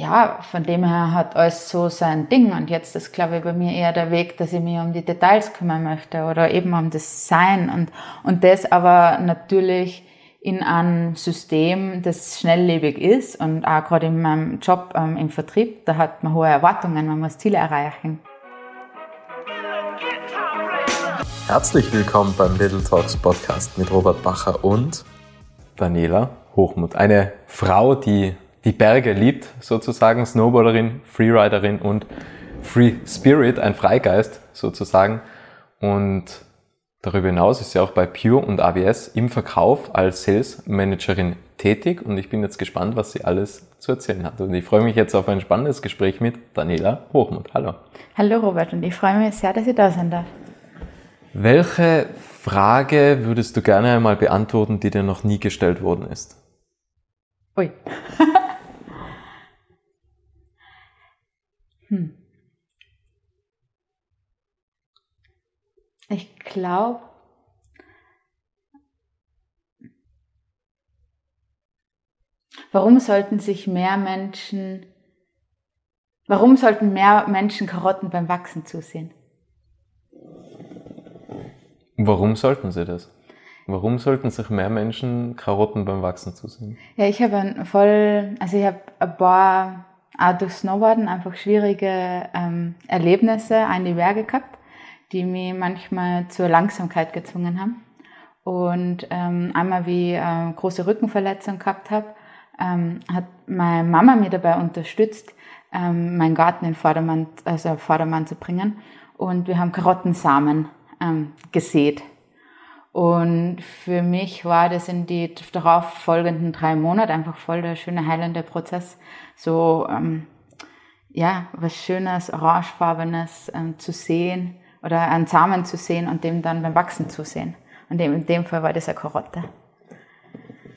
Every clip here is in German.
ja, von dem her hat alles so sein Ding. Und jetzt ist, glaube ich, bei mir eher der Weg, dass ich mich um die Details kümmern möchte oder eben um das Sein. Und, und das aber natürlich in einem System, das schnelllebig ist und auch gerade in meinem Job ähm, im Vertrieb, da hat man hohe Erwartungen, man muss Ziele erreichen. Herzlich willkommen beim Little Talks Podcast mit Robert Bacher und Daniela Hochmuth. Eine Frau, die die Berge liebt, sozusagen, Snowboarderin, Freeriderin und Free Spirit, ein Freigeist sozusagen. Und darüber hinaus ist sie auch bei Pure und ABS im Verkauf als Sales Managerin tätig und ich bin jetzt gespannt, was sie alles zu erzählen hat. Und ich freue mich jetzt auf ein spannendes Gespräch mit Daniela Hochmuth. Hallo. Hallo Robert und ich freue mich sehr, dass ich da sein darf. Welche Frage würdest du gerne einmal beantworten, die dir noch nie gestellt worden ist? Ui. Hm. Ich glaube, warum sollten sich mehr Menschen, warum sollten mehr Menschen Karotten beim Wachsen zusehen? Warum sollten sie das? Warum sollten sich mehr Menschen Karotten beim Wachsen zusehen? Ja, ich habe voll, also ich habe ein paar auch durch Snowboarden einfach schwierige ähm, Erlebnisse an die Berge gehabt, die mich manchmal zur Langsamkeit gezwungen haben. Und ähm, einmal, wie ich eine große Rückenverletzung gehabt habe, ähm, hat meine Mama mir dabei unterstützt, ähm, meinen Garten in Vordermann, also Vordermann zu bringen. Und wir haben Karottensamen ähm, gesät. Und für mich war das in die darauf folgenden drei Monate einfach voll der schöne heilende Prozess, so ähm, ja was Schönes, orangefarbenes ähm, zu sehen oder einen Samen zu sehen und dem dann beim Wachsen zu sehen. Und in dem Fall war das eine Karotte.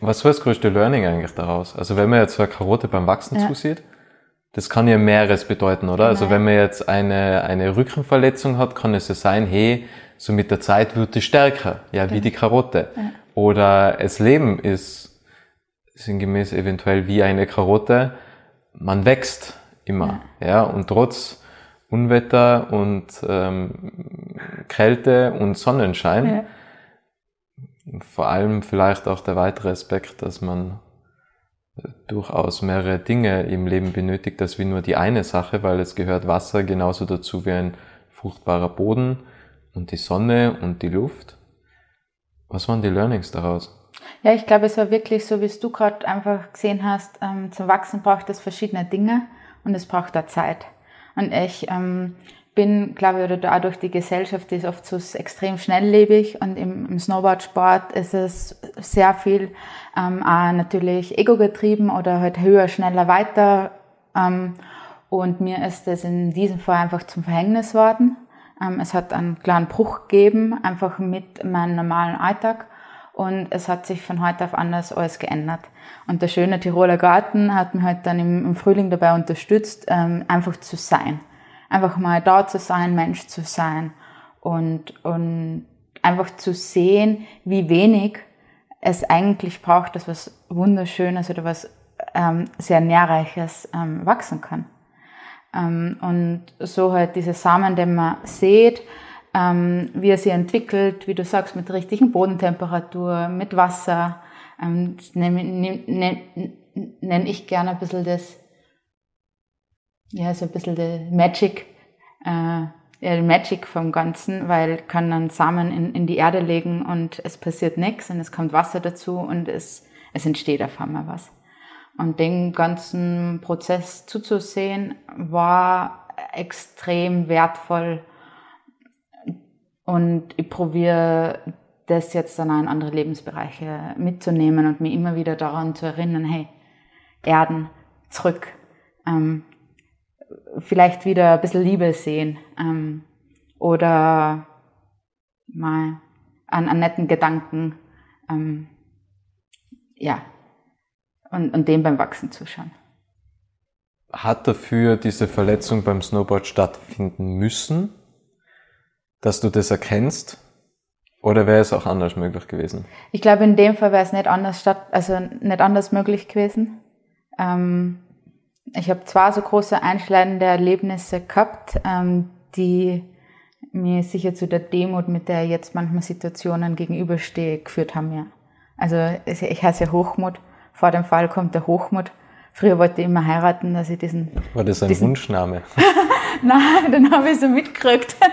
Was war das größte Learning eigentlich daraus? Also wenn man jetzt so eine Karotte beim Wachsen ja. zusieht, das kann ja mehreres bedeuten, oder? Genau. Also wenn man jetzt eine, eine Rückenverletzung hat, kann es ja sein, hey, so mit der Zeit wird es stärker, ja, wie die Karotte. Ja. Oder das Leben ist sinngemäß eventuell wie eine Karotte, man wächst immer, ja, ja und trotz Unwetter und ähm, Kälte und Sonnenschein, ja. vor allem vielleicht auch der weitere Aspekt, dass man durchaus mehrere Dinge im Leben benötigt, als wie nur die eine Sache, weil es gehört Wasser genauso dazu wie ein fruchtbarer Boden und die Sonne und die Luft. Was waren die Learnings daraus? Ja, ich glaube, es war wirklich so, wie es du gerade einfach gesehen hast, ähm, zum Wachsen braucht es verschiedene Dinge und es braucht da Zeit. Und ich ähm, bin, glaube ich, oder auch durch die Gesellschaft die ist oft so extrem schnelllebig und im, im Snowboardsport ist es sehr viel ähm, auch natürlich ego getrieben oder halt höher, schneller, weiter. Ähm, und mir ist das in diesem Fall einfach zum Verhängnis worden. Ähm, es hat einen kleinen Bruch gegeben, einfach mit meinem normalen Alltag. Und es hat sich von heute auf anders alles geändert. Und der schöne Tiroler Garten hat mich halt dann im, Frühling dabei unterstützt, ähm, einfach zu sein. Einfach mal da zu sein, Mensch zu sein. Und, und einfach zu sehen, wie wenig es eigentlich braucht, dass was Wunderschönes oder was ähm, sehr Nährreiches ähm, wachsen kann. Ähm, und so halt diese Samen, den man sieht, ähm, wie er sie entwickelt, wie du sagst, mit richtigen Bodentemperatur, mit Wasser. Ähm, nenne, nenne, nenne ich gerne ein bisschen das, ja, so ein bisschen die Magic, äh, ja, Magic vom Ganzen, weil kann dann Samen in, in die Erde legen und es passiert nichts und es kommt Wasser dazu und es, es entsteht auf einmal was. Und den ganzen Prozess zuzusehen, war extrem wertvoll. Und ich probiere das jetzt dann auch in andere Lebensbereiche mitzunehmen und mich immer wieder daran zu erinnern, hey, Erden, zurück. Ähm, vielleicht wieder ein bisschen Liebe sehen ähm, oder mal an, an netten Gedanken. Ähm, ja, und, und dem beim Wachsen zuschauen. Hat dafür diese Verletzung beim Snowboard stattfinden müssen, dass du das erkennst? Oder wäre es auch anders möglich gewesen? Ich glaube, in dem Fall wäre es nicht anders statt, also nicht anders möglich gewesen. Ähm, ich habe zwei so große einschneidende Erlebnisse gehabt, ähm, die mir sicher zu der Demut, mit der ich jetzt manchmal Situationen gegenüberstehe, geführt haben. Ja. Also ich heiße ja Hochmut. Vor dem Fall kommt der Hochmut. Früher wollte ich immer heiraten, dass ich diesen. War das ein diesen, Wunschname? Nein, den habe ich so mitgekriegt.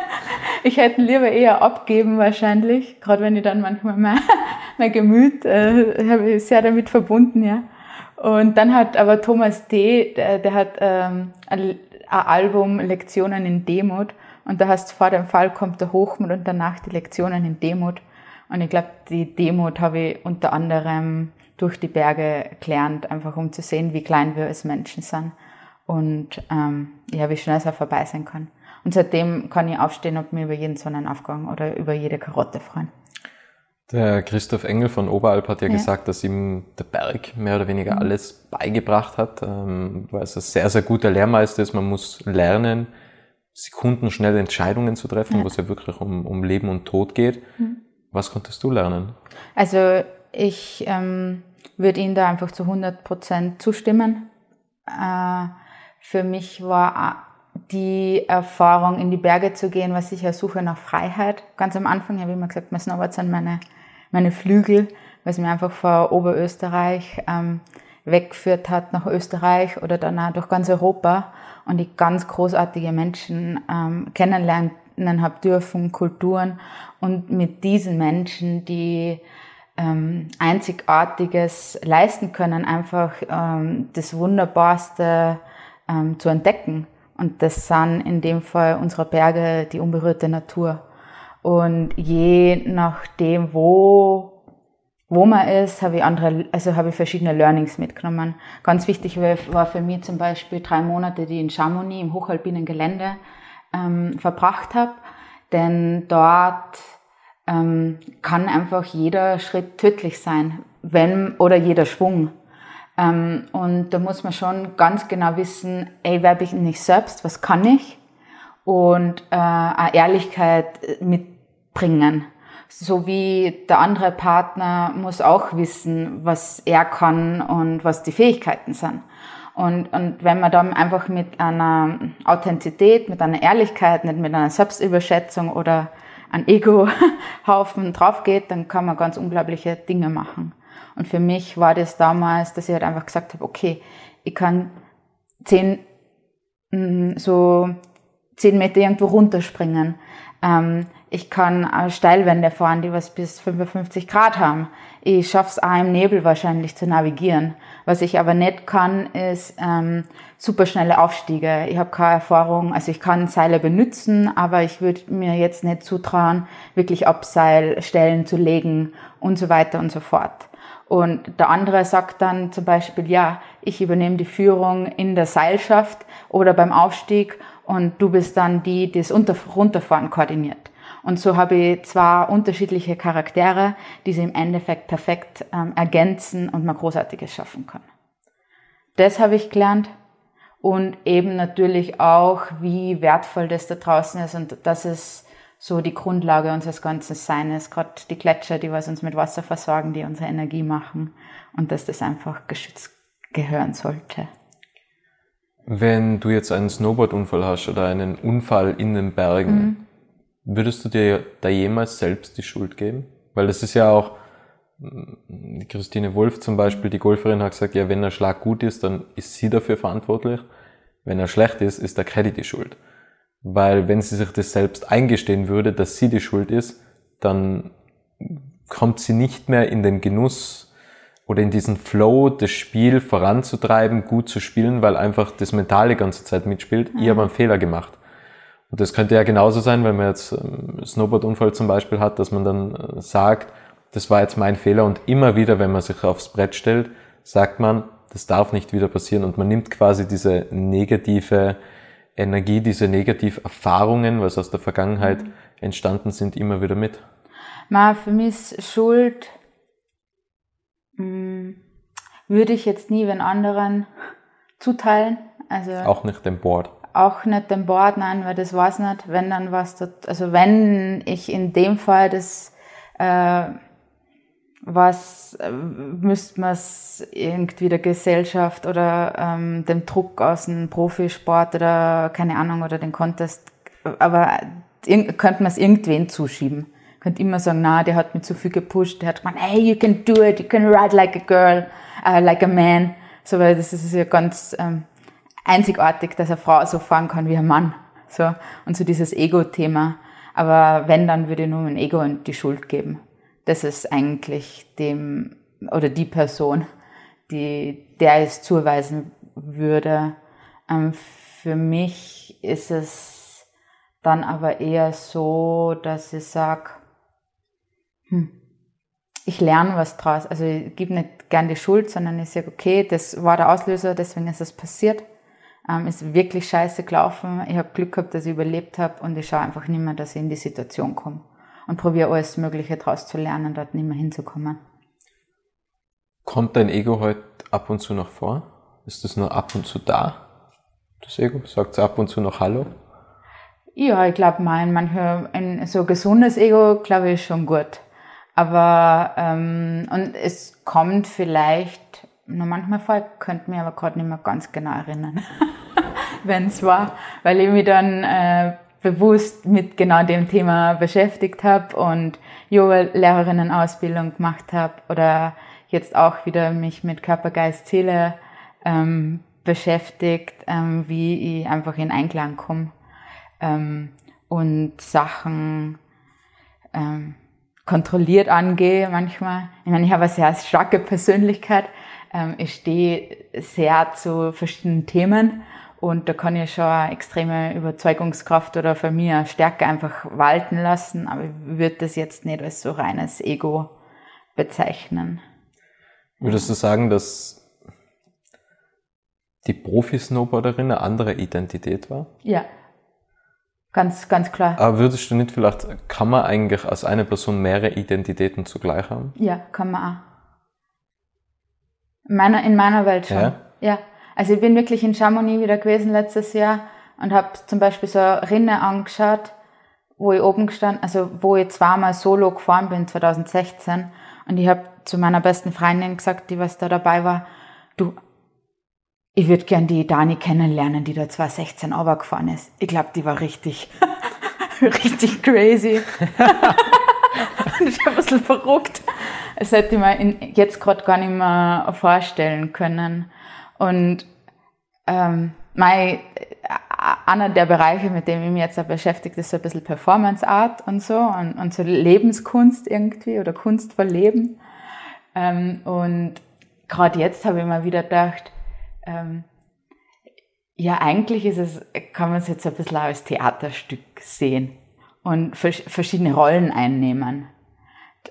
Ich hätte lieber eher abgeben wahrscheinlich, gerade wenn ich dann manchmal mein, mein Gemüt äh, habe ich sehr damit verbunden, ja. Und dann hat aber Thomas D., der, der hat ähm, ein, ein Album Lektionen in Demut und da heißt vor dem Fall kommt der Hochmut und danach die Lektionen in Demut. Und ich glaube, die Demut habe ich unter anderem durch die Berge gelernt, einfach um zu sehen, wie klein wir als Menschen sind und ähm, ja, wie schnell es auch vorbei sein kann. Und seitdem kann ich aufstehen und mir über jeden Sonnenaufgang oder über jede Karotte freuen. Der Christoph Engel von Oberalp hat ja, ja, gesagt, dass ihm der Berg mehr oder weniger mhm. alles beigebracht hat, ähm, weil es ein sehr, sehr guter Lehrmeister ist. Man muss lernen, sekundenschnell Entscheidungen zu treffen, ja. wo es ja wirklich um, um Leben und Tod geht. Mhm. Was konntest du lernen? Also ich ähm, würde Ihnen da einfach zu 100 Prozent zustimmen. Äh, für mich war die Erfahrung, in die Berge zu gehen, was ich Suche nach Freiheit. Ganz am Anfang habe ich immer gesagt, mein Snowboard sind meine, meine Flügel, weil es mir einfach vor Oberösterreich ähm, weggeführt hat nach Österreich oder dann auch durch ganz Europa und ich ganz großartige Menschen ähm, kennenlernen habe dürfen, Kulturen und mit diesen Menschen, die ähm, Einzigartiges leisten können, einfach ähm, das Wunderbarste ähm, zu entdecken. Und das sind in dem Fall unsere Berge, die unberührte Natur. Und je nachdem, wo wo man ist, habe ich andere, also habe ich verschiedene Learnings mitgenommen. Ganz wichtig war für mich zum Beispiel drei Monate, die ich in Chamonix im hochalpinen Gelände ähm, verbracht habe, denn dort ähm, kann einfach jeder Schritt tödlich sein, wenn oder jeder Schwung. Ähm, und da muss man schon ganz genau wissen, ey, wer bin ich selbst, was kann ich? Und äh, eine Ehrlichkeit mitbringen so wie der andere Partner muss auch wissen, was er kann und was die Fähigkeiten sind. Und, und wenn man dann einfach mit einer Authentizität, mit einer Ehrlichkeit, nicht mit einer Selbstüberschätzung oder einem Ego-Haufen draufgeht, dann kann man ganz unglaubliche Dinge machen. Und für mich war das damals, dass ich halt einfach gesagt habe, okay, ich kann zehn, mm, so zehn Meter irgendwo runterspringen. Ähm, ich kann Steilwände fahren, die was bis 55 Grad haben. Ich schaff's auch im Nebel wahrscheinlich zu navigieren. Was ich aber nicht kann, ist ähm, superschnelle Aufstiege. Ich habe keine Erfahrung, also ich kann Seile benutzen, aber ich würde mir jetzt nicht zutrauen, wirklich Abseilstellen zu legen und so weiter und so fort. Und der andere sagt dann zum Beispiel, ja, ich übernehme die Führung in der Seilschaft oder beim Aufstieg und du bist dann die, die das Runterfahren koordiniert. Und so habe ich zwei unterschiedliche Charaktere, die sie im Endeffekt perfekt ähm, ergänzen und man Großartiges schaffen kann. Das habe ich gelernt und eben natürlich auch, wie wertvoll das da draußen ist und das ist so die Grundlage unseres ganzen Seines, gerade die Gletscher, die was uns mit Wasser versorgen, die unsere Energie machen und dass das einfach geschützt gehören sollte. Wenn du jetzt einen Snowboardunfall hast oder einen Unfall in den Bergen, mhm. Würdest du dir da jemals selbst die Schuld geben? Weil es ist ja auch, mm, Christine Wolf zum Beispiel, die Golferin, hat gesagt, ja, wenn der Schlag gut ist, dann ist sie dafür verantwortlich. Wenn er schlecht ist, ist der Credit die Schuld. Weil wenn sie sich das selbst eingestehen würde, dass sie die Schuld ist, dann kommt sie nicht mehr in den Genuss oder in diesen Flow, das Spiel voranzutreiben, gut zu spielen, weil einfach das Mentale ganze Zeit mitspielt. Mhm. Ich habe einen Fehler gemacht. Und das könnte ja genauso sein, wenn man jetzt ähm, Snowboardunfall zum Beispiel hat, dass man dann äh, sagt, das war jetzt mein Fehler und immer wieder, wenn man sich aufs Brett stellt, sagt man, das darf nicht wieder passieren und man nimmt quasi diese negative Energie, diese negative Erfahrungen, was aus der Vergangenheit mhm. entstanden sind, immer wieder mit. Ma, für mich ist Schuld mh, hm, würde ich jetzt nie wenn anderen zuteilen. Also auch nicht dem Board auch nicht den Board, nein, weil das weiß nicht, wenn dann was dort, also wenn ich in dem Fall das äh, was äh, müsste man es irgendwie der Gesellschaft oder ähm, dem Druck aus dem Profisport oder keine Ahnung oder den Contest, aber könnte man es irgendwen zuschieben. Könnte immer sagen, na, der hat mich zu viel gepusht, der hat gemeint, hey, you can do it, you can ride like a girl, uh, like a man. So, weil das ist ja ganz ähm, einzigartig, dass eine Frau so fahren kann wie ein Mann. So, und so dieses Ego-Thema. Aber wenn, dann würde ich nur mein Ego die Schuld geben das ist eigentlich dem oder die Person, die der es zuweisen würde. Ähm, für mich ist es dann aber eher so, dass ich sage, hm, ich lerne was draus. Also ich gebe nicht gern die Schuld, sondern ich sage, okay, das war der Auslöser, deswegen ist es passiert. Ähm, ist wirklich scheiße gelaufen. Ich habe Glück gehabt, dass ich überlebt habe und ich schaue einfach nicht mehr, dass ich in die Situation komme und probiere alles Mögliche daraus zu lernen, dort nicht mehr hinzukommen. Kommt dein Ego heute ab und zu noch vor? Ist es nur ab und zu da? Das Ego? Sagt es ab und zu noch Hallo? Ja, ich glaube, mein, manchmal ein so gesundes Ego, glaube ich, schon gut. Aber, ähm, und es kommt vielleicht nur manchmal vor, ich könnte mich aber gerade nicht mehr ganz genau erinnern, wenn es war, weil ich mich dann äh, bewusst mit genau dem Thema beschäftigt habe und Yoga-Lehrerinnen-Ausbildung gemacht habe oder jetzt auch wieder mich mit Körper, Geist, Seele ähm, beschäftigt, ähm, wie ich einfach in Einklang komme ähm, und Sachen ähm, kontrolliert angehe manchmal. Ich meine, ich habe eine sehr starke Persönlichkeit. Ähm, ich stehe sehr zu verschiedenen Themen und da kann ich schon eine extreme Überzeugungskraft oder für mich eine Stärke einfach walten lassen, aber ich würde das jetzt nicht als so reines Ego bezeichnen. Würdest du sagen, dass die Profi-Snowboarderin eine andere Identität war? Ja, ganz, ganz klar. Aber würdest du nicht vielleicht, kann man eigentlich als eine Person mehrere Identitäten zugleich haben? Ja, kann man auch. In meiner, in meiner Welt schon. Ja. ja. Also ich bin wirklich in Chamonix wieder gewesen letztes Jahr und habe zum Beispiel so eine Rinne angeschaut, wo ich oben gestanden, also wo ich zweimal solo gefahren bin 2016 und ich habe zu meiner besten Freundin gesagt, die was da dabei war, du, ich würde gern die Dani kennenlernen, die da 2016 gefahren ist. Ich glaube, die war richtig, richtig crazy. und ich ein bisschen verrückt. Das hätte ich mir jetzt gerade gar nicht mehr vorstellen können. Und ähm, mein, äh, einer der Bereiche, mit dem ich mich jetzt beschäftigt, ist so ein bisschen Performance Art und so und, und so Lebenskunst irgendwie oder Kunst für Leben. Ähm, und gerade jetzt habe ich mal wieder gedacht, ähm, ja, eigentlich ist es, kann man es jetzt ein bisschen als Theaterstück sehen und verschiedene Rollen einnehmen.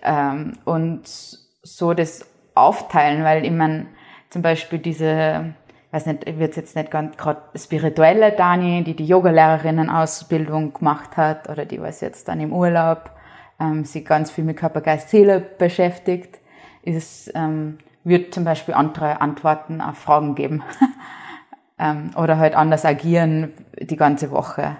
Ähm, und so das aufteilen, weil ich meine, zum Beispiel diese, weiß nicht, ich wird jetzt nicht ganz gerade spirituelle Dani, die die Yogalehrerinnen-Ausbildung gemacht hat oder die was jetzt dann im Urlaub ähm, sich ganz viel mit Körper, Geist, Seele beschäftigt, ist, ähm, wird zum Beispiel andere Antworten auf Fragen geben ähm, oder halt anders agieren die ganze Woche.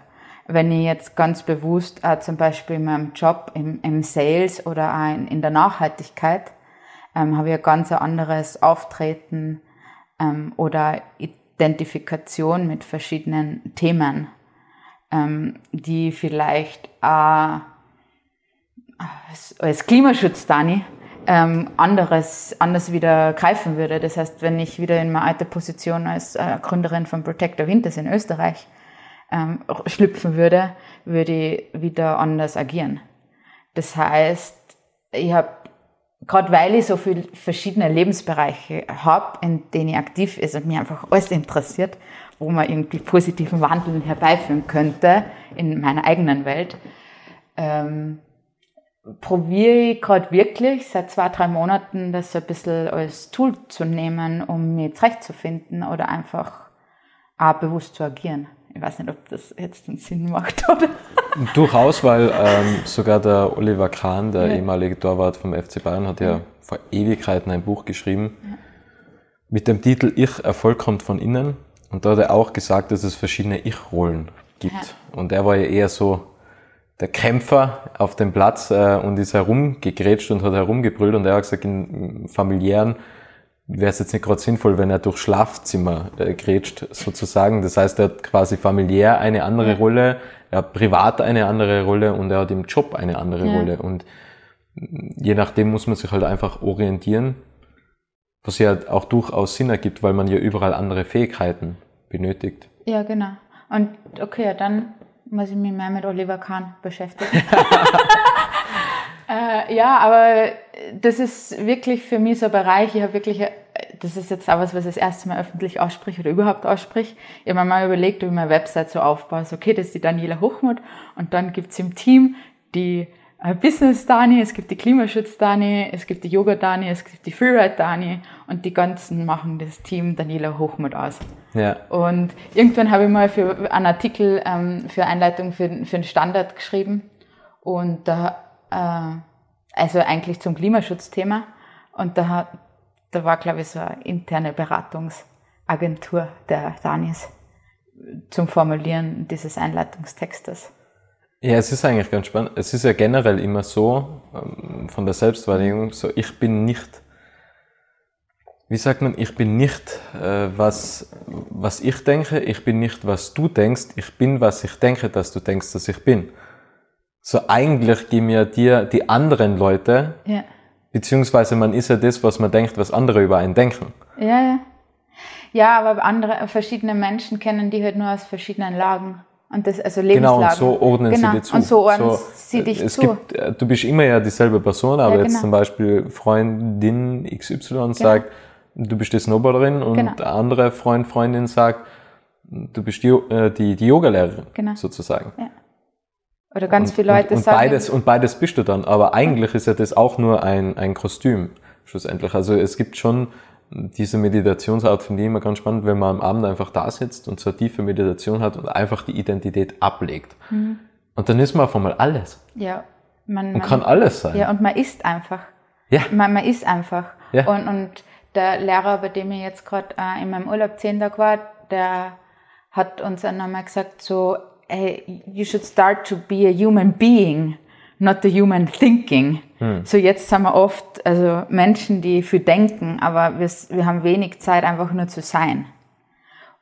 Wenn ich jetzt ganz bewusst äh, zum Beispiel in meinem Job im, im Sales oder auch in, in der Nachhaltigkeit ähm, habe ich ein ganz anderes Auftreten ähm, oder Identifikation mit verschiedenen Themen, ähm, die vielleicht auch als Klimaschutz, Dani, ähm, anderes, anders wieder greifen würde. Das heißt, wenn ich wieder in meine alte Position als äh, Gründerin von Protector Winters in Österreich ähm, schlüpfen würde, würde ich wieder anders agieren. Das heißt, ich habe gerade weil ich so viele verschiedene Lebensbereiche habe, in denen ich aktiv ist und mich einfach alles interessiert, wo man irgendwie positiven Wandel herbeiführen könnte in meiner eigenen Welt, ähm, probiere ich gerade wirklich seit zwei, drei Monaten das so ein bisschen als Tool zu nehmen, um mich zurechtzufinden oder einfach auch bewusst zu agieren. Ich weiß nicht, ob das jetzt einen Sinn macht, oder? Durchaus, weil ähm, sogar der Oliver Kahn, der ja. ehemalige Torwart vom FC Bayern, hat ja, ja vor Ewigkeiten ein Buch geschrieben ja. mit dem Titel Ich, Erfolg kommt von innen. Und da hat er auch gesagt, dass es verschiedene Ich-Rollen gibt. Und er war ja eher so der Kämpfer auf dem Platz äh, und ist herumgegrätscht und hat herumgebrüllt und er hat gesagt, in familiären wäre es jetzt nicht gerade sinnvoll, wenn er durch Schlafzimmer äh, grätscht, sozusagen. Das heißt, er hat quasi familiär eine andere ja. Rolle, er hat privat eine andere Rolle und er hat im Job eine andere ja. Rolle. Und je nachdem muss man sich halt einfach orientieren, was ja auch durchaus Sinn ergibt, weil man ja überall andere Fähigkeiten benötigt. Ja, genau. Und okay, dann muss ich mich mehr mit Oliver Kahn beschäftigen. äh, ja, aber das ist wirklich für mich so ein Bereich, ich habe wirklich, das ist jetzt auch was, was ich das erste Mal öffentlich ausspreche oder überhaupt ausspreche. Ich habe mir mal überlegt, wie ich meine Website so aufbaue. So, okay, das ist die Daniela Hochmuth und dann gibt's im Team die äh, Business Dani, es gibt die Klimaschutz Dani, es gibt die Yoga Dani, es gibt die Freeride Dani und die ganzen machen das Team Daniela Hochmuth aus. Ja. Und irgendwann habe ich mal für einen Artikel ähm, für Einleitung für, für einen Standard geschrieben und da, äh, also eigentlich zum Klimaschutzthema und da, da war glaube ich so eine interne Beratungsagentur der Danis zum Formulieren dieses Einleitungstextes. Ja, es ist eigentlich ganz spannend. Es ist ja generell immer so, ähm, von der Selbstwahrnehmung, so ich bin nicht, wie sagt man, ich bin nicht, äh, was, was ich denke, ich bin nicht, was du denkst, ich bin, was ich denke, dass du denkst, dass ich bin. So eigentlich geben ja dir die anderen Leute, ja. beziehungsweise man ist ja das, was man denkt, was andere über einen denken. Ja, ja. Ja, aber andere, verschiedene Menschen kennen die halt nur aus verschiedenen Lagen. Und das, also Lebenslagen. Genau, und so ordnen genau. sie dir zu. Und so ordnen so, sie dich es zu. Gibt, äh, du bist immer ja dieselbe Person, aber ja, genau. jetzt zum Beispiel Freundin XY genau. sagt, du bist die Snowboarderin und genau. der andere Freund, Freundin sagt, du bist die, äh, die, die Yogalehrerin, genau. sozusagen. Ja. Oder ganz und, viele Leute und, und sagen. Beides, und beides bist du dann, aber eigentlich ist ja das auch nur ein, ein Kostüm, schlussendlich. Also es gibt schon diese Meditationsart finde ich immer ganz spannend, wenn man am Abend einfach da sitzt und so eine tiefe Meditation hat und einfach die Identität ablegt. Mhm. Und dann ist man auf einmal alles. Ja. Man, man kann alles sein. Ja, und man ist einfach. Ja. Man, man ist einfach. Ja. Und, und der Lehrer, bei dem ich jetzt gerade äh, in meinem Urlaub zehn Tage war, der hat uns dann nochmal gesagt, so, hey, you should start to be a human being not the human thinking. Hm. So jetzt sind wir oft, also Menschen, die viel denken, aber wir, wir haben wenig Zeit, einfach nur zu sein.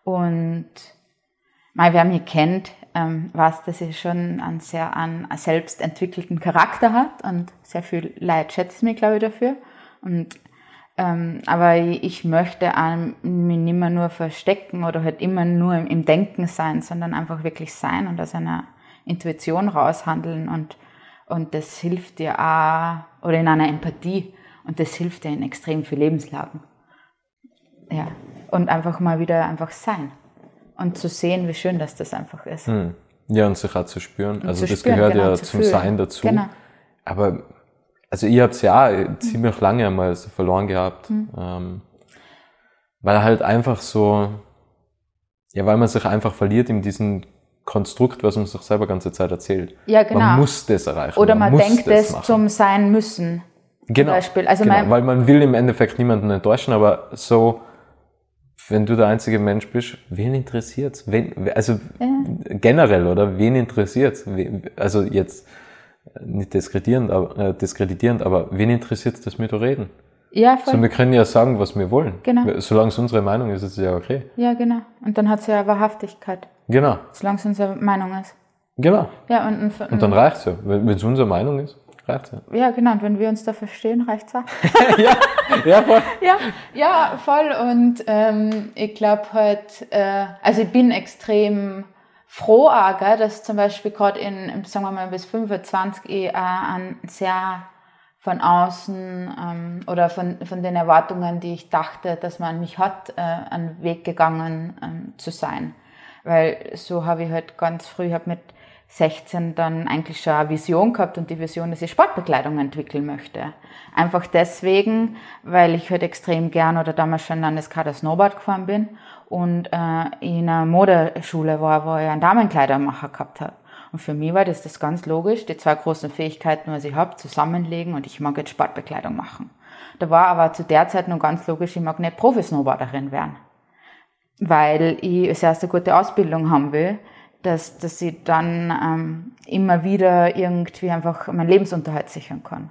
Und mal, wer mich kennt, ähm, weiß, dass ich schon einen sehr einen selbst entwickelten Charakter hat und sehr viel Leid schätzt mich, glaube ich, dafür. Und ähm, aber ich möchte mich nicht mehr nur verstecken oder halt immer nur im, im Denken sein, sondern einfach wirklich sein und aus einer Intuition raushandeln und und das hilft dir auch, oder in einer Empathie. Und das hilft dir in extrem vielen Lebenslagen. Ja. Und einfach mal wieder einfach sein. Und zu sehen, wie schön dass das einfach ist. Hm. Ja, und sich auch zu spüren. Und also das spüren, gehört genau, ja zum fühlen. Sein dazu. Genau. Aber, also ich habe es ja auch ziemlich lange einmal so verloren gehabt. Hm. Ähm, weil halt einfach so, ja, weil man sich einfach verliert in diesen Konstrukt, was man sich selber ganze Zeit erzählt. Ja, genau. Man muss das erreichen. Oder man, man denkt es zum Sein müssen. Genau. Beispiel. Also genau. weil man will im Endeffekt niemanden enttäuschen, aber so, wenn du der einzige Mensch bist, wen interessiert's? Wen, also ja. generell, oder? Wen interessiert's? Also jetzt nicht diskreditierend, aber, äh, diskreditierend, aber wen interessiert es, dass wir da reden? Ja, voll. So, wir können ja sagen, was wir wollen. Genau. Solange es unsere Meinung ist, ist es ja okay. Ja, genau. Und dann hat es ja Wahrhaftigkeit. Genau. Solange es unsere Meinung ist. Genau. Ja, und, und, und dann reicht es ja. Wenn es unsere Meinung ist, reicht es ja. Ja, genau. Und wenn wir uns da verstehen, reicht es auch. ja, ja, voll. Ja, ja, voll. Und ähm, ich glaube halt, äh, also ich bin extrem froh, auch, gell, dass zum Beispiel gerade in, sagen wir mal, bis 25 ich äh, ein sehr von außen ähm, oder von, von den Erwartungen, die ich dachte, dass man mich hat, äh, einen Weg gegangen ähm, zu sein. Weil so habe ich halt ganz früh, habe mit 16 dann eigentlich schon eine Vision gehabt und die Vision, dass ich Sportbekleidung entwickeln möchte. Einfach deswegen, weil ich halt extrem gern oder damals schon Landeskader Snowboard gefahren bin und äh, in einer Modeschule war, wo ich einen Damenkleidermacher gehabt habe. Und für mich war das, das ganz logisch, die zwei großen Fähigkeiten, was ich habe, zusammenlegen und ich mag jetzt Sportbekleidung machen. Da war aber zu der Zeit noch ganz logisch, ich mag nicht Profi-Snowboarderin werden. Weil ich als erste gute Ausbildung haben will, dass, dass ich dann ähm, immer wieder irgendwie einfach meinen Lebensunterhalt sichern kann.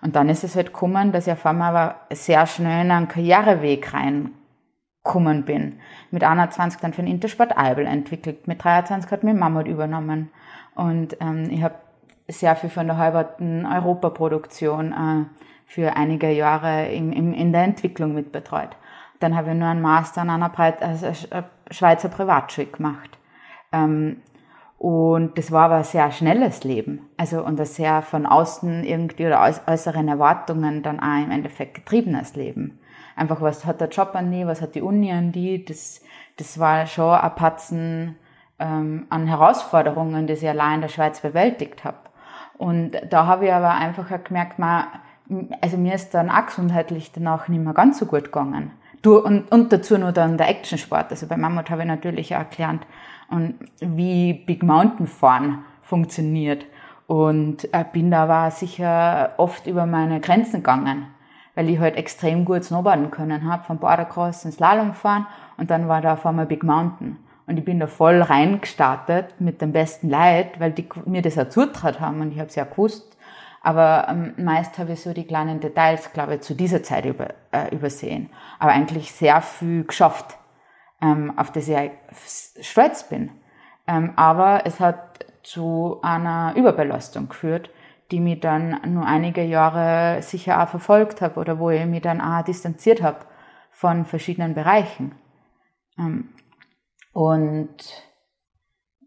Und dann ist es halt gekommen, dass ich auf einmal aber sehr schnell in einen Karriereweg reingekommen bin. Mit 21 dann für den Intersport Eibel entwickelt, mit 23 hat mir Mammut übernommen. Und ähm, ich habe sehr viel von der halberten Europaproduktion äh, für einige Jahre in, in, in der Entwicklung mitbetreut. Dann habe ich nur einen Master an einer Breit also Schweizer Privatschule gemacht. Ähm, und das war aber ein sehr schnelles Leben. Also, und ein sehr von außen irgendwie oder äußeren Erwartungen dann auch im Endeffekt getriebenes Leben. Einfach, was hat der Job an die, was hat die Uni an die, das, das war schon ein Patzen ähm, an Herausforderungen, die ich allein in der Schweiz bewältigt habe. Und da habe ich aber einfach auch gemerkt, man, also mir ist dann auch gesundheitlich danach nicht mehr ganz so gut gegangen. Du, und, und dazu nur dann der Actionsport. Also bei Mammut habe ich natürlich auch gelernt, und wie Big Mountain Fahren funktioniert. Und äh, bin da aber sicher oft über meine Grenzen gegangen, weil ich halt extrem gut snowboarden können habe, vom Bordercross ins Slalom fahren und dann war da auf einmal Big Mountain. Und ich bin da voll reingestartet mit dem besten Leid, weil die mir das auch zutraut haben und ich habe es ja gewusst. Aber ähm, meist habe ich so die kleinen Details, glaube ich, zu dieser Zeit über, äh, übersehen. Aber eigentlich sehr viel geschafft auf das ich stolz bin. Ähm, aber es hat zu einer Überbelastung geführt, die mich dann nur einige Jahre sicher auch verfolgt habe oder wo ich mich dann auch distanziert habe von verschiedenen Bereichen. Ähm, und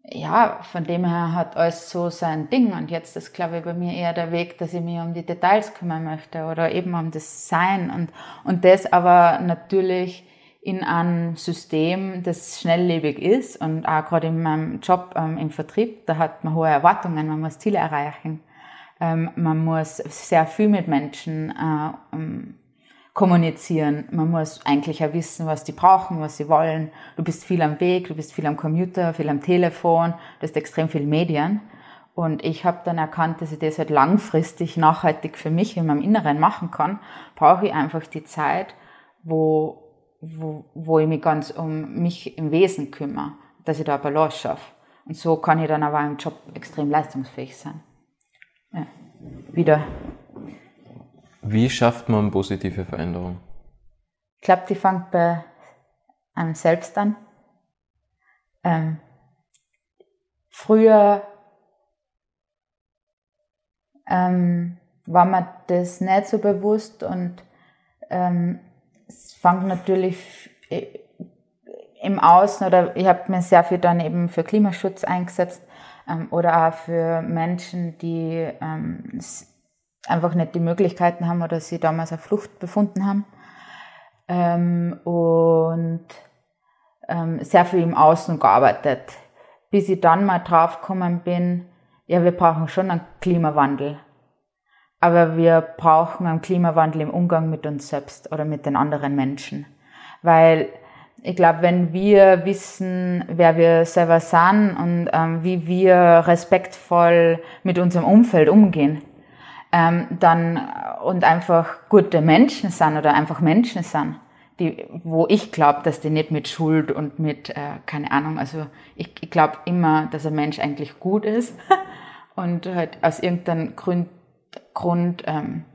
ja, von dem her hat alles so sein Ding. Und jetzt ist, glaube ich, bei mir eher der Weg, dass ich mich um die Details kümmern möchte oder eben um das Sein. Und, und das aber natürlich in einem System, das schnelllebig ist und auch gerade in meinem Job ähm, im Vertrieb, da hat man hohe Erwartungen, man muss Ziele erreichen, ähm, man muss sehr viel mit Menschen äh, ähm, kommunizieren, man muss eigentlich auch wissen, was die brauchen, was sie wollen. Du bist viel am Weg, du bist viel am Computer, viel am Telefon, du hast extrem viel Medien. Und ich habe dann erkannt, dass ich das halt langfristig nachhaltig für mich in meinem Inneren machen kann, brauche ich einfach die Zeit, wo wo, wo ich mich ganz um mich im Wesen kümmere, dass ich da eine Balance schaffe. Und so kann ich dann aber im Job extrem leistungsfähig sein. Ja. Wieder. Wie schafft man positive Veränderung? Ich glaube, die fängt bei einem selbst an. Ähm, früher ähm, war mir das nicht so bewusst und ähm, es fängt natürlich im Außen oder ich habe mir sehr viel dann eben für Klimaschutz eingesetzt ähm, oder auch für Menschen, die ähm, einfach nicht die Möglichkeiten haben oder sie damals auf Flucht befunden haben. Ähm, und ähm, sehr viel im Außen gearbeitet, bis ich dann mal drauf gekommen bin, ja, wir brauchen schon einen Klimawandel. Aber wir brauchen einen Klimawandel im Umgang mit uns selbst oder mit den anderen Menschen. Weil ich glaube, wenn wir wissen, wer wir selber sind und ähm, wie wir respektvoll mit unserem Umfeld umgehen, ähm, dann und einfach gute Menschen sind oder einfach Menschen sind, die, wo ich glaube, dass die nicht mit Schuld und mit, äh, keine Ahnung, also ich, ich glaube immer, dass ein Mensch eigentlich gut ist und halt aus irgendeinem Grund Grund ähm,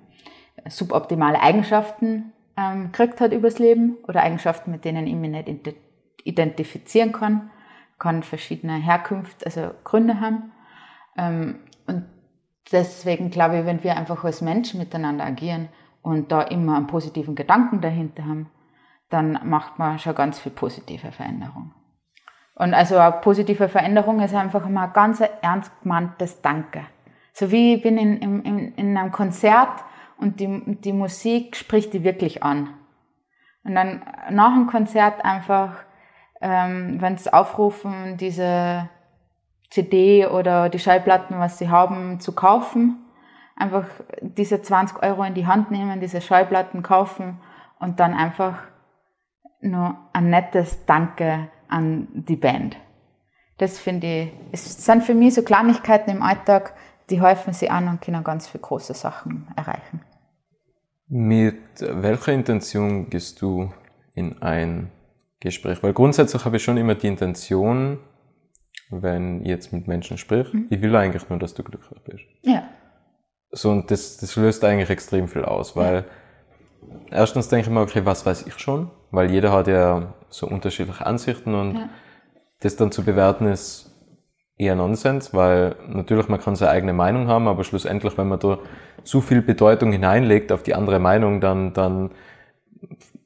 suboptimale Eigenschaften ähm, gekriegt hat übers Leben oder Eigenschaften, mit denen ich mich nicht identifizieren kann, kann verschiedene Herkünfte, also Gründe haben. Ähm, und deswegen glaube ich, wenn wir einfach als Menschen miteinander agieren und da immer einen positiven Gedanken dahinter haben, dann macht man schon ganz viel positive Veränderung. Und also eine positive Veränderung ist einfach mal ein ganz ernst gemeintes Danke. So wie ich bin in, in, in einem Konzert und die, die Musik spricht die wirklich an. Und dann nach dem Konzert einfach, ähm, wenn sie aufrufen, diese CD oder die Schallplatten, was sie haben, zu kaufen, einfach diese 20 Euro in die Hand nehmen, diese Schallplatten kaufen und dann einfach nur ein nettes Danke an die Band. Das finde ich, es sind für mich so Kleinigkeiten im Alltag, die helfen sie an und können ganz viele große Sachen erreichen. Mit welcher Intention gehst du in ein Gespräch? Weil grundsätzlich habe ich schon immer die Intention, wenn ich jetzt mit Menschen sprich. Mhm. Ich will eigentlich nur, dass du glücklich bist. Ja. So, und das, das löst eigentlich extrem viel aus, weil ja. erstens denke ich mir, okay, was weiß ich schon? Weil jeder hat ja so unterschiedliche Ansichten und ja. das dann zu bewerten ist eher Nonsens, weil natürlich man kann seine eigene Meinung haben, aber schlussendlich, wenn man da zu viel Bedeutung hineinlegt auf die andere Meinung, dann, dann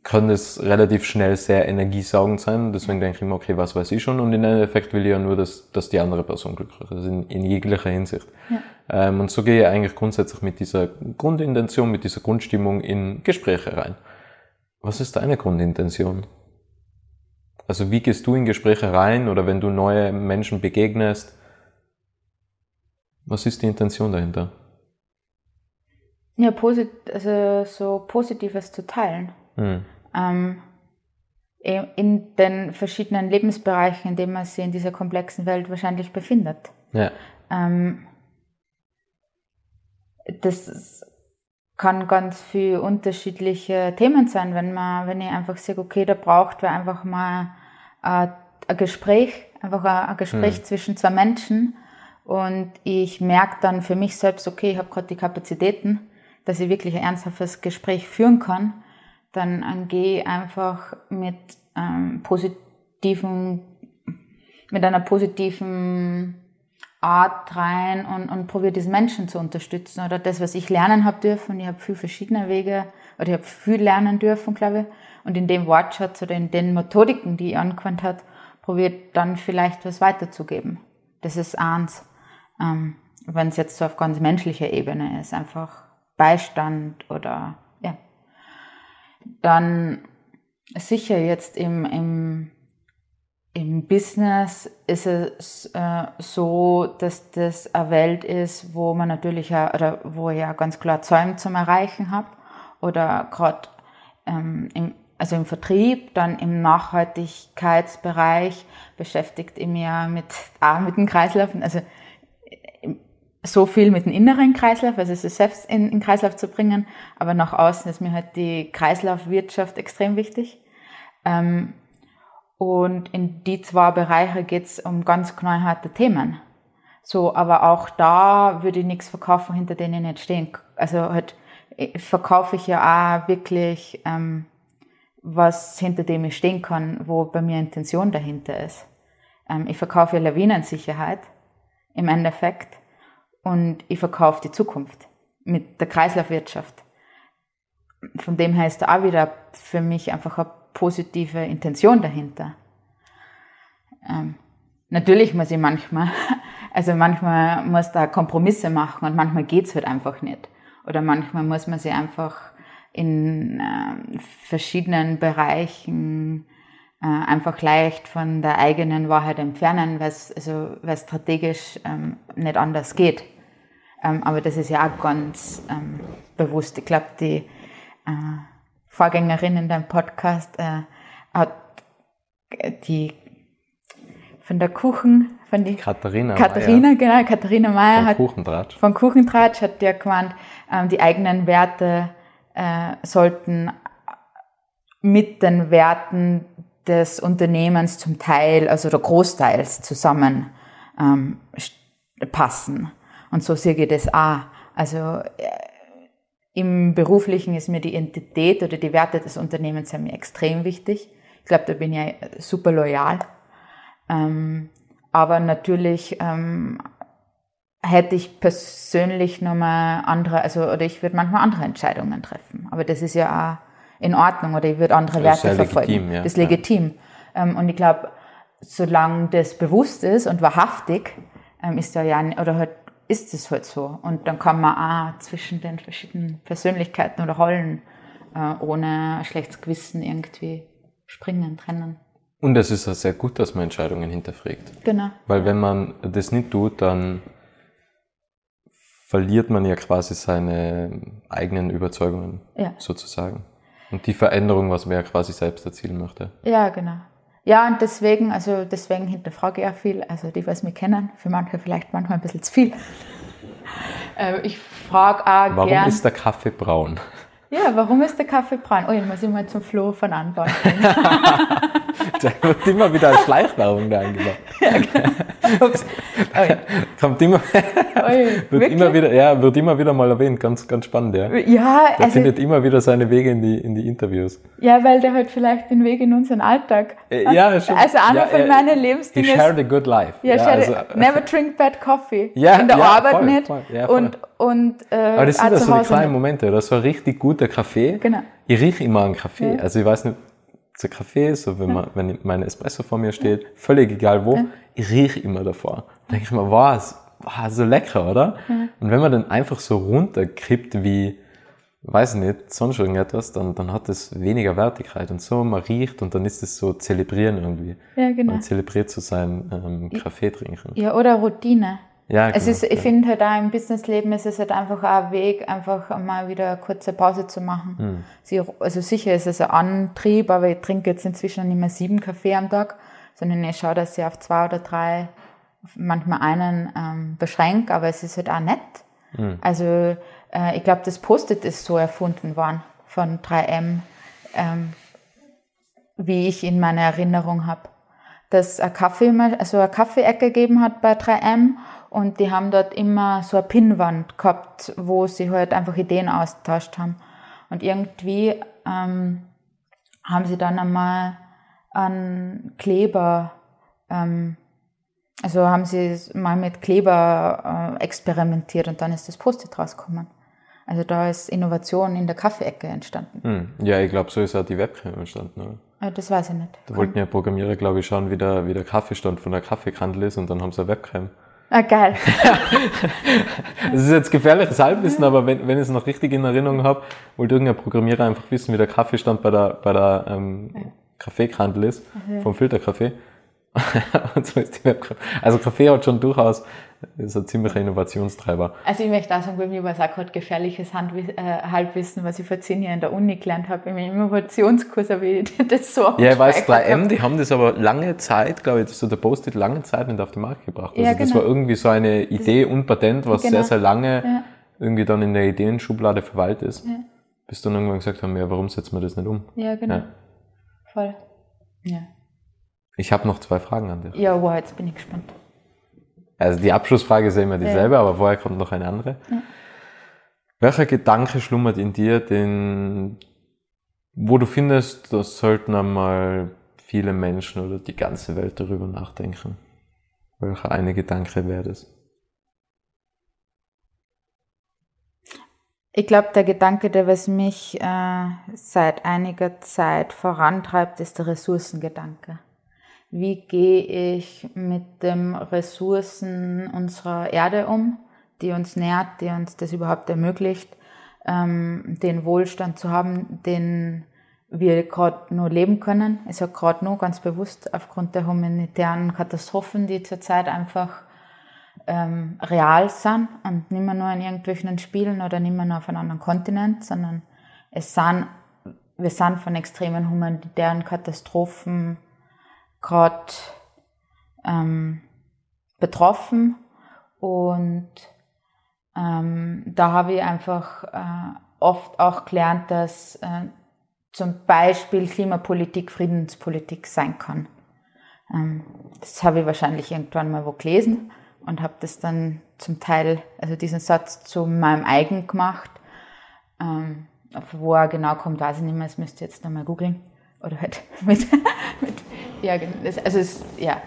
kann es relativ schnell sehr energiesaugend sein. Deswegen denke ich immer, okay, was weiß ich schon? Und in Endeffekt will ich ja nur, dass, dass die andere Person glücklich ist, in, in jeglicher Hinsicht. Ja. Ähm, und so gehe ich eigentlich grundsätzlich mit dieser Grundintention, mit dieser Grundstimmung in Gespräche rein. Was ist deine Grundintention? Also wie gehst du in Gespräche rein oder wenn du neue Menschen begegnest? Was ist die Intention dahinter? Ja, posit also so Positives zu teilen. Mhm. Ähm, in den verschiedenen Lebensbereichen, in denen man sich in dieser komplexen Welt wahrscheinlich befindet. Ja. Ähm, das kann ganz viele unterschiedliche Themen sein, wenn man, wenn ich einfach sage, okay, da braucht wir einfach mal ein Gespräch, einfach ein, Gespräch hm. zwischen zwei Menschen und ich merke dann für mich selbst, okay, ich habe gerade die Kapazitäten, dass ich wirklich ein ernsthaftes Gespräch führen kann dann äh, gehe einfach mit ähm, positiven, mit einer positiven Art rein und, und probiere diesen Menschen zu unterstützen oder das, was ich lernen habe dürfen. Ich habe viel verschiedene Wege oder ich habe viel lernen dürfen, glaube ich. Und in dem Wortschatz oder in den Methodiken, die ich angewandt habe, probiert dann vielleicht was weiterzugeben. Das ist eins. Ähm, wenn es jetzt so auf ganz menschlicher Ebene ist, einfach Beistand oder dann sicher jetzt im, im, im Business ist es äh, so, dass das eine Welt ist, wo man natürlich ja, oder wo ihr ja ganz klar Zahlen zum Erreichen habt oder gerade ähm, im, also im Vertrieb, dann im Nachhaltigkeitsbereich beschäftigt ihr mich ja mit, auch mit dem Kreislauf, also so viel mit dem inneren Kreislauf, also es selbst in, in Kreislauf zu bringen, aber nach außen ist mir halt die Kreislaufwirtschaft extrem wichtig. Ähm, und in die zwei Bereiche geht's um ganz knallharte Themen. So, aber auch da würde ich nichts verkaufen, hinter denen ich nicht stehen. Also halt verkaufe ich ja auch wirklich ähm, was, hinter dem ich stehen kann, wo bei mir Intention dahinter ist. Ähm, ich verkaufe Lawinensicherheit im Endeffekt und ich verkaufe die Zukunft mit der Kreislaufwirtschaft. Von dem her ist da auch wieder für mich einfach eine positive Intention dahinter. Ähm, natürlich muss ich manchmal, also manchmal muss da Kompromisse machen und manchmal geht's halt einfach nicht. Oder manchmal muss man sich einfach in äh, verschiedenen Bereichen äh, einfach leicht von der eigenen Wahrheit entfernen, weil es also, strategisch ähm, nicht anders geht. Ähm, aber das ist ja auch ganz ähm, bewusst. Ich glaube, die äh, Vorgängerin in deinem Podcast äh, hat die von der Kuchen, von die Katharina, Katharina Mayer. genau, Katharina Meyer von hat Kuchentratsch. von Kuchentratsch hat ja gemeint, ähm, die eigenen Werte äh, sollten mit den Werten des Unternehmens zum Teil, also der Großteils zusammen ähm, passen. Und so sehe ich das auch. Also äh, im Beruflichen ist mir die Identität oder die Werte des Unternehmens mir extrem wichtig. Ich glaube, da bin ich super loyal. Ähm, aber natürlich ähm, hätte ich persönlich nochmal andere, also oder ich würde manchmal andere Entscheidungen treffen. Aber das ist ja auch in Ordnung oder ich würde andere Werte verfolgen. Legitim, ja. Das ist legitim. Ja. Ähm, und ich glaube, solange das bewusst ist und wahrhaftig, ähm, ist da ja, oder halt, ist es halt so. Und dann kann man auch zwischen den verschiedenen Persönlichkeiten oder Rollen äh, ohne schlechtes Gewissen irgendwie springen, trennen. Und es ist auch sehr gut, dass man Entscheidungen hinterfragt. Genau. Weil wenn man das nicht tut, dann verliert man ja quasi seine eigenen Überzeugungen ja. sozusagen. Und die Veränderung, was man ja quasi selbst erzielen möchte. Ja, genau. Ja, und deswegen, also deswegen hinterfrage ich auch viel, also die, was mich kennen, für manche vielleicht manchmal ein bisschen zu viel. Äh, ich frage auch Warum gern, ist der Kaffee braun? Ja, warum ist der Kaffee braun? Oh, ich muss ich mal zum Flo von Anbau da wird immer wieder eine Schleichwerbung da eingebaut. Ja, genau. Ups. Kommt immer, wird immer wieder, ja, wird immer wieder mal erwähnt, ganz, ganz spannend, ja. Ja, der also, findet immer wieder seine Wege in die, in die Interviews. Ja, weil der halt vielleicht den Weg in unseren Alltag. Äh, ja, schon. Also einer ja, von meinen Lebensdingen. He shared a good life. Ja, ja also, never drink bad coffee. Ja, in der ja, Arbeit voll, nicht. Voll, ja, voll. Und, und, äh, Aber das sind so die kleinen Momente, das war ein richtig guter Kaffee. Genau. Ich rieche immer einen Kaffee. Ja. Also ich weiß nicht, zu Kaffee, so wenn, man, wenn mein Espresso vor mir steht, völlig egal wo, ich rieche immer davor. Da denke ich mir, wow, wow, so lecker, oder? Und wenn man dann einfach so runterkippt wie, weiß ich nicht, sonst irgendetwas, dann, dann hat es weniger Wertigkeit. Und so, man riecht und dann ist es so zelebrieren irgendwie. Ja, genau. Man zelebriert zu sein ähm, Kaffee trinken. Ja, oder Routine. Ja, genau, es ist, ich ja. finde halt auch im Businessleben ist es halt einfach auch ein Weg, einfach mal wieder eine kurze Pause zu machen. Mhm. Sie, also sicher ist es ein Antrieb, aber ich trinke jetzt inzwischen nicht mehr sieben Kaffee am Tag, sondern ich schaue, dass ich auf zwei oder drei, manchmal einen ähm, beschränke, aber es ist halt auch nett. Mhm. Also äh, ich glaube, das Post-it ist so erfunden worden von 3M, ähm, wie ich in meiner Erinnerung habe. Dass ein Kaffee, also eine Kaffeeecke gegeben hat bei 3M und die haben dort immer so eine Pinnwand gehabt, wo sie halt einfach Ideen austauscht haben. Und irgendwie ähm, haben sie dann einmal einen Kleber, ähm, also haben sie mal mit Kleber äh, experimentiert und dann ist das Post-it rausgekommen. Also da ist Innovation in der Kaffeeecke entstanden. Hm. Ja, ich glaube, so ist auch die Webcam entstanden. Oder? Äh, das weiß ich nicht. Da wollten ja Programmierer, glaube ich, schauen, wie der, wie der Kaffeestand von der Kaffeekandel ist und dann haben sie eine Webcam. Ah, geil. das ist jetzt gefährliches Halbwissen, aber wenn, wenn ich es noch richtig in Erinnerung habe, wollte irgendein Programmierer einfach wissen, wie der Kaffeestand bei der, bei der ähm, Kaffeekandel ist, mhm. vom Filterkaffee. und so ist die Webcam. Also Kaffee hat schon durchaus ist ein ziemlicher Innovationstreiber. Also ich möchte auch sagen, bei mir war es auch gerade gefährliches Handwiss, äh, Halbwissen, was ich vor zehn Jahren in der Uni gelernt habe. Im Innovationskurs habe ich das so Ja, ich weiß, 3M, die haben das aber lange Zeit, glaube ich, so der Post-it lange Zeit nicht auf den Markt gebracht. Also ja, genau. das war irgendwie so eine Idee und Patent, was genau. sehr, sehr lange ja. irgendwie dann in der Ideenschublade verwaltet ist. Ja. Bis dann irgendwann gesagt haben, ja, warum setzen wir das nicht um? Ja, genau. Voll. Ja. Ich habe noch zwei Fragen an dich. Ja, wow, jetzt bin ich gespannt. Also die Abschlussfrage ist ja immer dieselbe, ja. aber vorher kommt noch eine andere. Ja. Welcher Gedanke schlummert in dir, den, wo du findest, das sollten einmal viele Menschen oder die ganze Welt darüber nachdenken? Welcher eine Gedanke wäre das? Ich glaube, der Gedanke, der was mich äh, seit einiger Zeit vorantreibt, ist der Ressourcengedanke wie gehe ich mit den Ressourcen unserer Erde um, die uns nährt, die uns das überhaupt ermöglicht, ähm, den Wohlstand zu haben, den wir gerade nur leben können. Ist ja gerade nur ganz bewusst aufgrund der humanitären Katastrophen, die zurzeit einfach ähm, real sind und nicht mehr nur in irgendwelchen Spielen oder nicht mehr nur auf einem anderen Kontinent, sondern es sind, wir sind von extremen humanitären Katastrophen gerade ähm, betroffen und ähm, da habe ich einfach äh, oft auch gelernt, dass äh, zum Beispiel Klimapolitik Friedenspolitik sein kann. Ähm, das habe ich wahrscheinlich irgendwann mal wo gelesen und habe das dann zum Teil, also diesen Satz zu meinem eigen gemacht. Ähm, wo er genau kommt, weiß ich nicht mehr, das müsst ihr jetzt nochmal googeln. Oder halt mit, mit ja, also es, ja.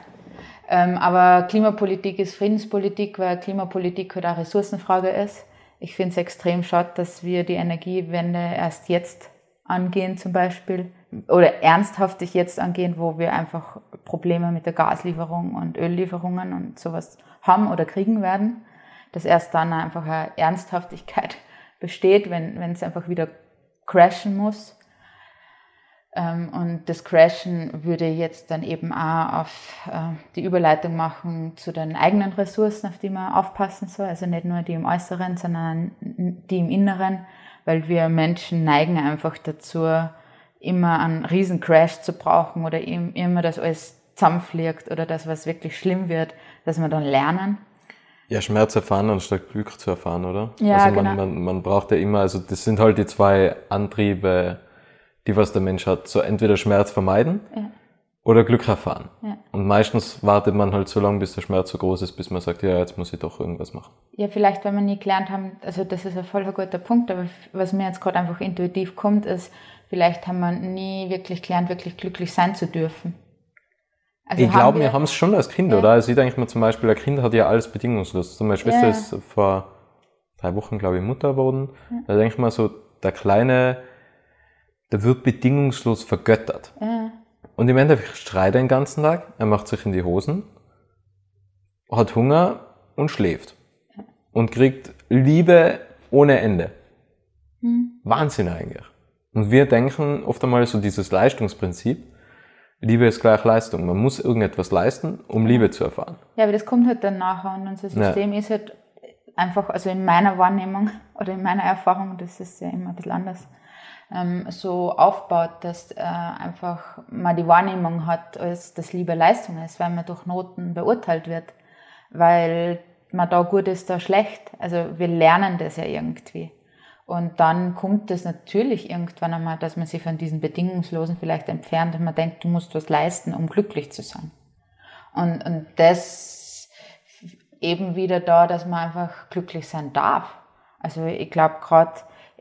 Ähm, aber Klimapolitik ist Friedenspolitik, weil Klimapolitik halt auch Ressourcenfrage ist. Ich finde es extrem schade, dass wir die Energiewende erst jetzt angehen zum Beispiel oder ernsthaftig jetzt angehen, wo wir einfach Probleme mit der Gaslieferung und Öllieferungen und sowas haben oder kriegen werden. Dass erst dann einfach eine Ernsthaftigkeit besteht, wenn wenn es einfach wieder crashen muss. Ähm, und das Crashen würde jetzt dann eben auch auf äh, die Überleitung machen zu den eigenen Ressourcen, auf die man aufpassen soll. Also nicht nur die im Äußeren, sondern die im Inneren, weil wir Menschen neigen einfach dazu, immer einen riesen Crash zu brauchen oder immer, dass alles zusammenfliegt oder dass was wirklich schlimm wird, dass wir dann lernen. Ja, Schmerz erfahren anstatt Glück zu erfahren, oder? Ja, also man, genau. man, man braucht ja immer, also das sind halt die zwei Antriebe, die was der Mensch hat. So entweder Schmerz vermeiden ja. oder Glück erfahren. Ja. Und meistens wartet man halt so lange, bis der Schmerz so groß ist, bis man sagt, ja, jetzt muss ich doch irgendwas machen. Ja, vielleicht, weil wir nie gelernt haben, also das ist ein voll guter Punkt, aber was mir jetzt gerade einfach intuitiv kommt, ist, vielleicht haben wir nie wirklich gelernt, wirklich glücklich sein zu dürfen. Also ich glaube, wir, wir haben es schon als Kind, ja. oder? Also ich denke mir zum Beispiel, ein Kind hat ja alles bedingungslos. So meine Schwester ist vor drei Wochen, glaube ich, Mutter geworden. Da denke ich mal so, der Kleine, der wird bedingungslos vergöttert. Ja. Und im Endeffekt schreit er den ganzen Tag, er macht sich in die Hosen, hat Hunger und schläft. Und kriegt Liebe ohne Ende. Mhm. Wahnsinn eigentlich. Und wir denken oft einmal so dieses Leistungsprinzip, Liebe ist gleich Leistung. Man muss irgendetwas leisten, um Liebe zu erfahren. Ja, aber das kommt halt dann nachher und unser System ja. ist halt einfach, also in meiner Wahrnehmung oder in meiner Erfahrung, das ist ja immer ein bisschen anders, ähm, so aufbaut, dass äh, einfach man die Wahrnehmung hat, als dass Liebe Leistung ist, weil man durch Noten beurteilt wird, weil man da gut ist, da schlecht. Also wir lernen das ja irgendwie. Und dann kommt es natürlich irgendwann einmal, dass man sich von diesen Bedingungslosen vielleicht entfernt und man denkt, du musst was leisten, um glücklich zu sein. Und, und das eben wieder da, dass man einfach glücklich sein darf. Also ich glaube gerade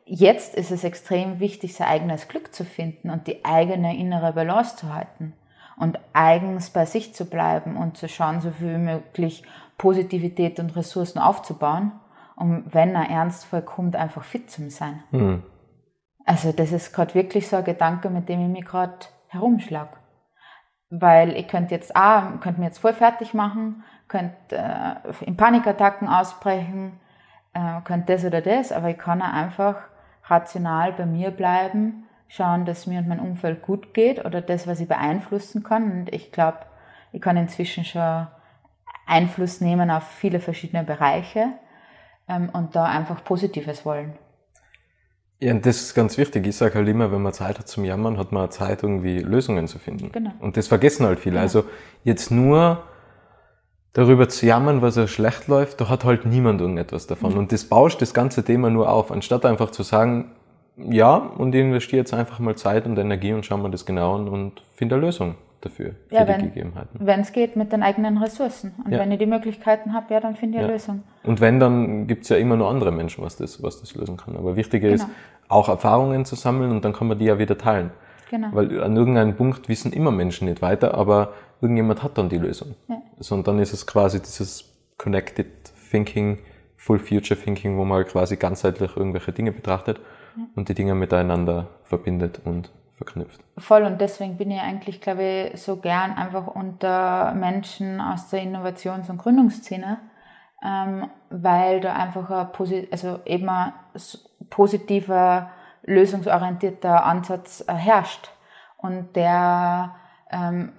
jetzt ist es extrem wichtig, sein eigenes Glück zu finden und die eigene innere Balance zu halten und eigens bei sich zu bleiben und zu schauen, so viel wie möglich Positivität und Ressourcen aufzubauen um, wenn er ernstvoll kommt, einfach fit zu sein. Mhm. Also das ist gerade wirklich so ein Gedanke, mit dem ich mich gerade herumschlag. Weil ich könnte jetzt auch, könnte mir jetzt voll fertig machen, könnte äh, in Panikattacken ausbrechen, äh, könnte das oder das, aber ich kann auch einfach rational bei mir bleiben, schauen, dass mir und mein Umfeld gut geht oder das, was ich beeinflussen kann. Und ich glaube, ich kann inzwischen schon Einfluss nehmen auf viele verschiedene Bereiche ähm, und da einfach Positives wollen. Ja, und das ist ganz wichtig. Ich sage halt immer, wenn man Zeit hat zum Jammern, hat man Zeit, irgendwie Lösungen zu finden. Genau. Und das vergessen halt viele. Genau. Also jetzt nur darüber zu jammern, was er schlecht läuft, da hat halt niemand irgendetwas davon. Mhm. Und das bauscht das ganze Thema nur auf, anstatt einfach zu sagen, ja, und ich investiere jetzt einfach mal Zeit und Energie und schauen wir das genau an und finde eine Lösung dafür, für ja, die wenn, Gegebenheiten. Wenn es geht, mit den eigenen Ressourcen. Und ja. wenn ich die Möglichkeiten habe, ja, dann finde ich eine Lösung. Und wenn, dann gibt es ja immer nur andere Menschen, was das, was das lösen kann. Aber wichtiger genau. ist, auch Erfahrungen zu sammeln und dann kann man die ja wieder teilen. Genau. Weil an irgendeinem Punkt wissen immer Menschen nicht weiter, aber irgendjemand hat dann die Lösung. Ja. So, und dann ist es quasi dieses Connected Thinking, Full Future Thinking, wo man quasi ganzheitlich irgendwelche Dinge betrachtet ja. und die Dinge miteinander verbindet und verknüpft. Voll und deswegen bin ich eigentlich, glaube ich, so gern einfach unter Menschen aus der Innovations- und Gründungsszene, ähm, weil da einfach ein, also eben ein positiver, lösungsorientierter Ansatz äh, herrscht und der ähm,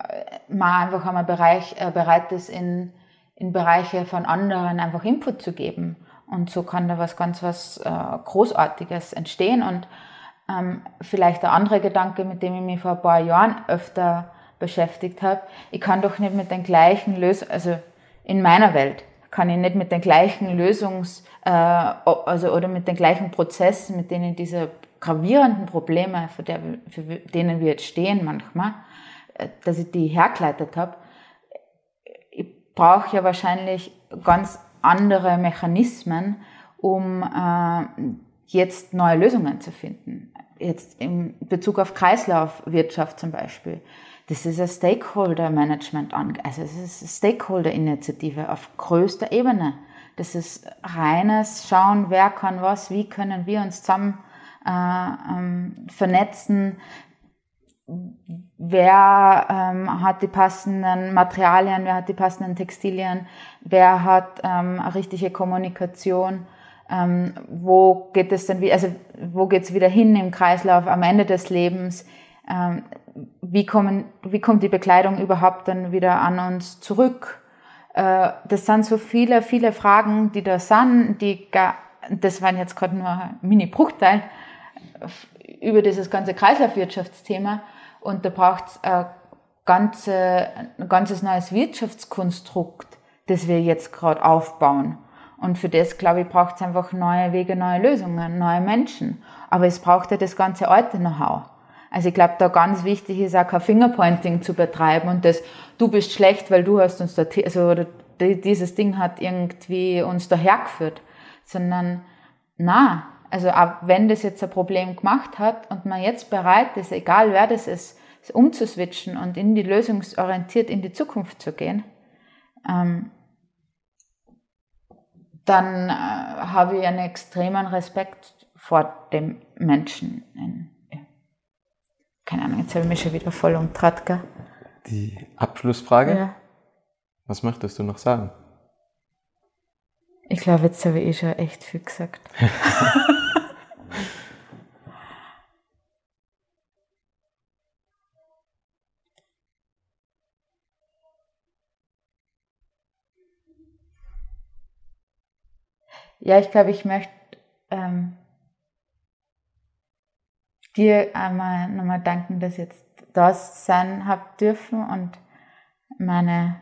man einfach einmal Bereich, äh, bereit ist, in, in Bereiche von anderen einfach Input zu geben. Und so kann da was ganz was äh, Großartiges entstehen und ähm, vielleicht ein anderer Gedanke, mit dem ich mich vor ein paar Jahren öfter beschäftigt habe. Ich kann doch nicht mit den gleichen Lösungen, also in meiner Welt kann ich nicht mit den gleichen Lösungs, äh, also oder mit den gleichen Prozessen, mit denen diese gravierenden Probleme, für, der, für denen wir jetzt stehen manchmal, dass ich die hergeleitet habe. Ich brauche ja wahrscheinlich ganz andere Mechanismen, um äh, jetzt neue Lösungen zu finden jetzt in Bezug auf Kreislaufwirtschaft zum Beispiel, das ist ein Stakeholder-Management, also es ist eine Stakeholder-Initiative auf größter Ebene. Das ist reines Schauen, wer kann was, wie können wir uns zusammen äh, ähm, vernetzen, wer ähm, hat die passenden Materialien, wer hat die passenden Textilien, wer hat ähm, richtige Kommunikation ähm, wo geht es wieder, also wo geht es wieder hin im Kreislauf am Ende des Lebens? Ähm, wie, kommen, wie kommt die Bekleidung überhaupt dann wieder an uns zurück? Äh, das sind so viele, viele Fragen, die da sind, die gar, das waren jetzt gerade nur ein Mini-Bruchteil über dieses ganze Kreislaufwirtschaftsthema und da braucht es ein, ganze, ein ganzes neues Wirtschaftskonstrukt, das wir jetzt gerade aufbauen. Und für das, glaube ich, braucht es einfach neue Wege, neue Lösungen, neue Menschen. Aber es braucht ja das ganze alte Know-how. Also ich glaube, da ganz wichtig ist auch kein Fingerpointing zu betreiben und das, du bist schlecht, weil du hast uns da, also dieses Ding hat irgendwie uns dahergeführt, sondern na, also auch wenn das jetzt ein Problem gemacht hat und man jetzt bereit ist, egal wer das ist, umzuswitchen und in die lösungsorientiert in die Zukunft zu gehen, ähm, dann äh, habe ich einen extremen Respekt vor dem Menschen. In, ja. Keine Ahnung, jetzt habe ich mich schon wieder voll umtrat, gell? Die Abschlussfrage? Ja. Was möchtest du noch sagen? Ich glaube, jetzt habe ich eh schon echt viel gesagt. Ja, ich glaube, ich möchte ähm, dir einmal nochmal danken, dass ich jetzt da sein habe dürfen und meine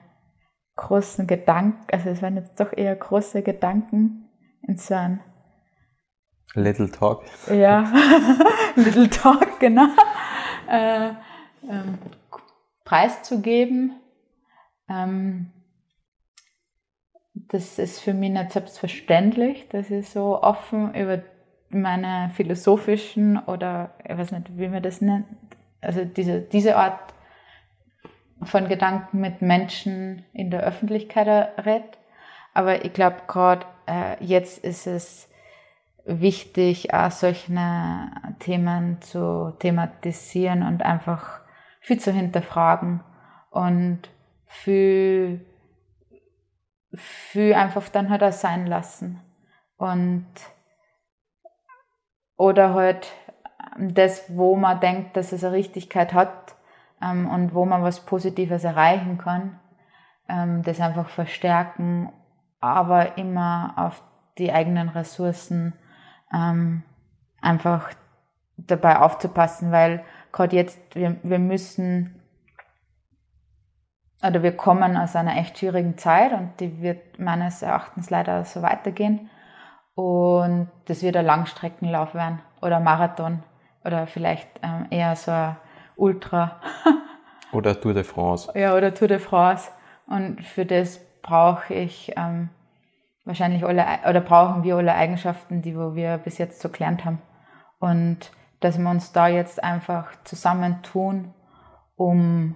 großen Gedanken, also es waren jetzt doch eher große Gedanken in so einem Little Talk. Ja, Little Talk, genau. Äh, ähm, preiszugeben. Ähm, das ist für mich nicht selbstverständlich, dass ich so offen über meine philosophischen oder ich weiß nicht, wie man das nennt, also diese, diese Art von Gedanken mit Menschen in der Öffentlichkeit redet. Aber ich glaube, gerade äh, jetzt ist es wichtig, auch solche Themen zu thematisieren und einfach viel zu hinterfragen und viel viel einfach dann halt auch sein lassen. Und oder halt das, wo man denkt, dass es eine Richtigkeit hat ähm, und wo man was Positives erreichen kann, ähm, das einfach verstärken, aber immer auf die eigenen Ressourcen ähm, einfach dabei aufzupassen, weil gerade jetzt, wir, wir müssen oder wir kommen aus einer echt schwierigen Zeit und die wird meines Erachtens leider so weitergehen. Und das wird ein Langstreckenlauf werden oder Marathon oder vielleicht ähm, eher so ein Ultra. oder Tour de France. Ja, oder Tour de France. Und für das brauche ich ähm, wahrscheinlich alle, oder brauchen wir alle Eigenschaften, die wo wir bis jetzt so gelernt haben. Und dass wir uns da jetzt einfach zusammentun, um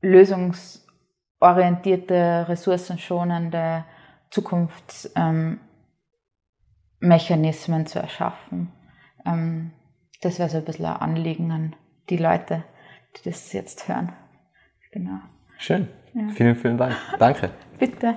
lösungsorientierte, ressourcenschonende Zukunftsmechanismen ähm, zu erschaffen. Ähm, das wäre so ein bisschen ein Anliegen an die Leute, die das jetzt hören. Genau. Schön. Ja. Vielen, vielen Dank. Danke. Bitte.